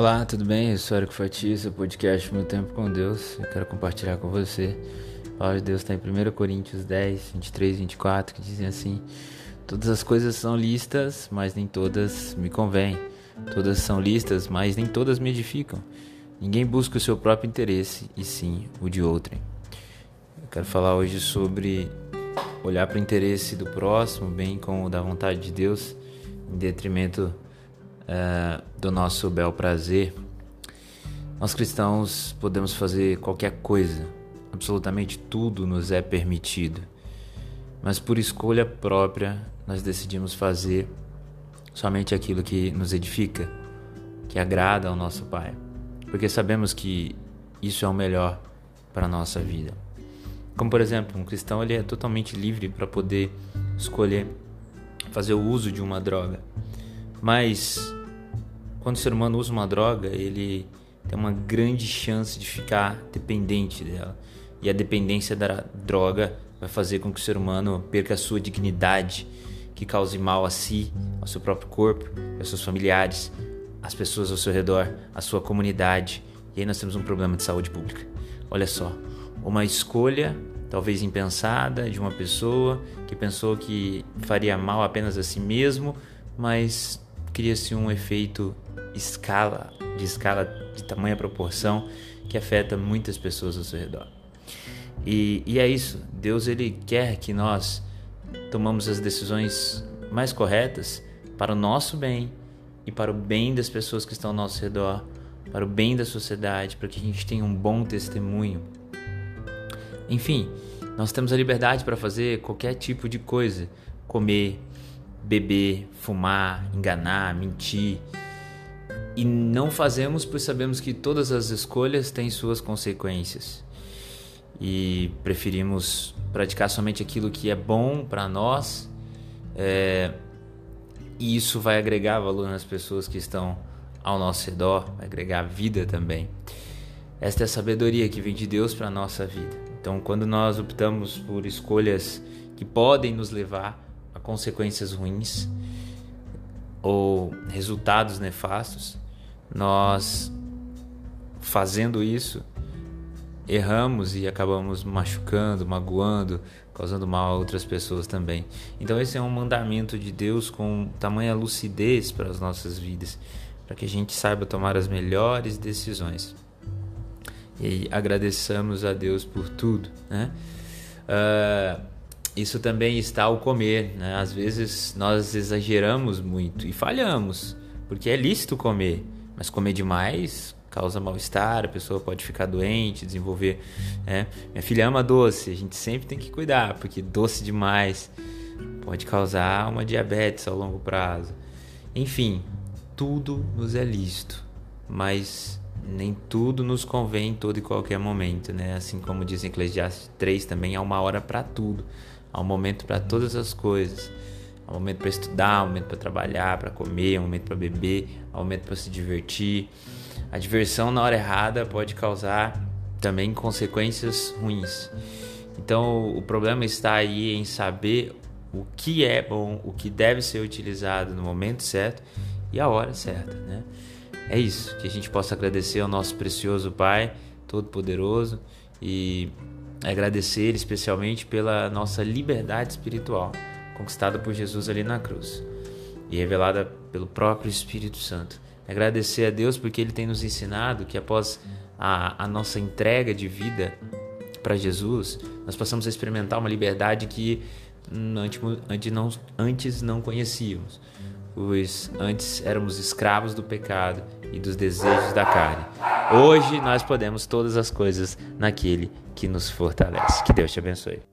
Olá, tudo bem? Eu sou Eric Fatista, podcast Meu Tempo com Deus. Eu quero compartilhar com você. A palavra de Deus está em 1 Coríntios 10, 23 24, que dizem assim: Todas as coisas são listas, mas nem todas me convêm. Todas são listas, mas nem todas me edificam. Ninguém busca o seu próprio interesse, e sim o de outrem. Eu quero falar hoje sobre olhar para o interesse do próximo, bem como da vontade de Deus, em detrimento do nosso bel prazer, nós cristãos podemos fazer qualquer coisa, absolutamente tudo nos é permitido, mas por escolha própria nós decidimos fazer somente aquilo que nos edifica, que agrada ao nosso Pai, porque sabemos que isso é o melhor para a nossa vida. Como por exemplo, um cristão ele é totalmente livre para poder escolher fazer o uso de uma droga, mas quando o ser humano usa uma droga, ele tem uma grande chance de ficar dependente dela. E a dependência da droga vai fazer com que o ser humano perca a sua dignidade, que cause mal a si, ao seu próprio corpo, aos seus familiares, às pessoas ao seu redor, à sua comunidade. E aí nós temos um problema de saúde pública. Olha só, uma escolha talvez impensada de uma pessoa que pensou que faria mal apenas a si mesmo, mas cria-se um efeito escala, de escala de tamanha proporção que afeta muitas pessoas ao seu redor. E, e é isso, Deus ele quer que nós tomamos as decisões mais corretas para o nosso bem e para o bem das pessoas que estão ao nosso redor, para o bem da sociedade, para que a gente tenha um bom testemunho. Enfim, nós temos a liberdade para fazer qualquer tipo de coisa: comer, beber, fumar, enganar, mentir, e não fazemos pois sabemos que todas as escolhas têm suas consequências. E preferimos praticar somente aquilo que é bom para nós. É, e isso vai agregar valor nas pessoas que estão ao nosso redor, vai agregar vida também. Esta é a sabedoria que vem de Deus para a nossa vida. Então, quando nós optamos por escolhas que podem nos levar consequências ruins, ou resultados nefastos, nós fazendo isso erramos e acabamos machucando, magoando, causando mal a outras pessoas também. Então esse é um mandamento de Deus com tamanha lucidez para as nossas vidas, para que a gente saiba tomar as melhores decisões. E agradeçamos a Deus por tudo, né? Uh, isso também está ao comer, né? Às vezes nós exageramos muito e falhamos, porque é lícito comer, mas comer demais causa mal-estar, a pessoa pode ficar doente, desenvolver. Né? Minha filha ama doce, a gente sempre tem que cuidar, porque doce demais pode causar uma diabetes ao longo prazo. Enfim, tudo nos é lícito, mas nem tudo nos convém em todo e qualquer momento, né? Assim como diz em Eclesiastes 3 também, há uma hora para tudo. Há um momento para todas as coisas. Há um momento para estudar, há um momento para trabalhar, para comer, há um momento para beber, há um momento para se divertir. A diversão na hora errada pode causar também consequências ruins. Então, o problema está aí em saber o que é bom, o que deve ser utilizado no momento certo e a hora certa, né? É isso, que a gente possa agradecer ao nosso precioso Pai Todo-Poderoso e agradecer especialmente pela nossa liberdade espiritual, conquistada por Jesus ali na cruz e revelada pelo próprio Espírito Santo. Agradecer a Deus porque ele tem nos ensinado que após a, a nossa entrega de vida para Jesus, nós passamos a experimentar uma liberdade que antes, não, antes não conhecíamos, pois antes éramos escravos do pecado e dos desejos da carne. Hoje nós podemos todas as coisas naquele que nos fortalece. Que Deus te abençoe.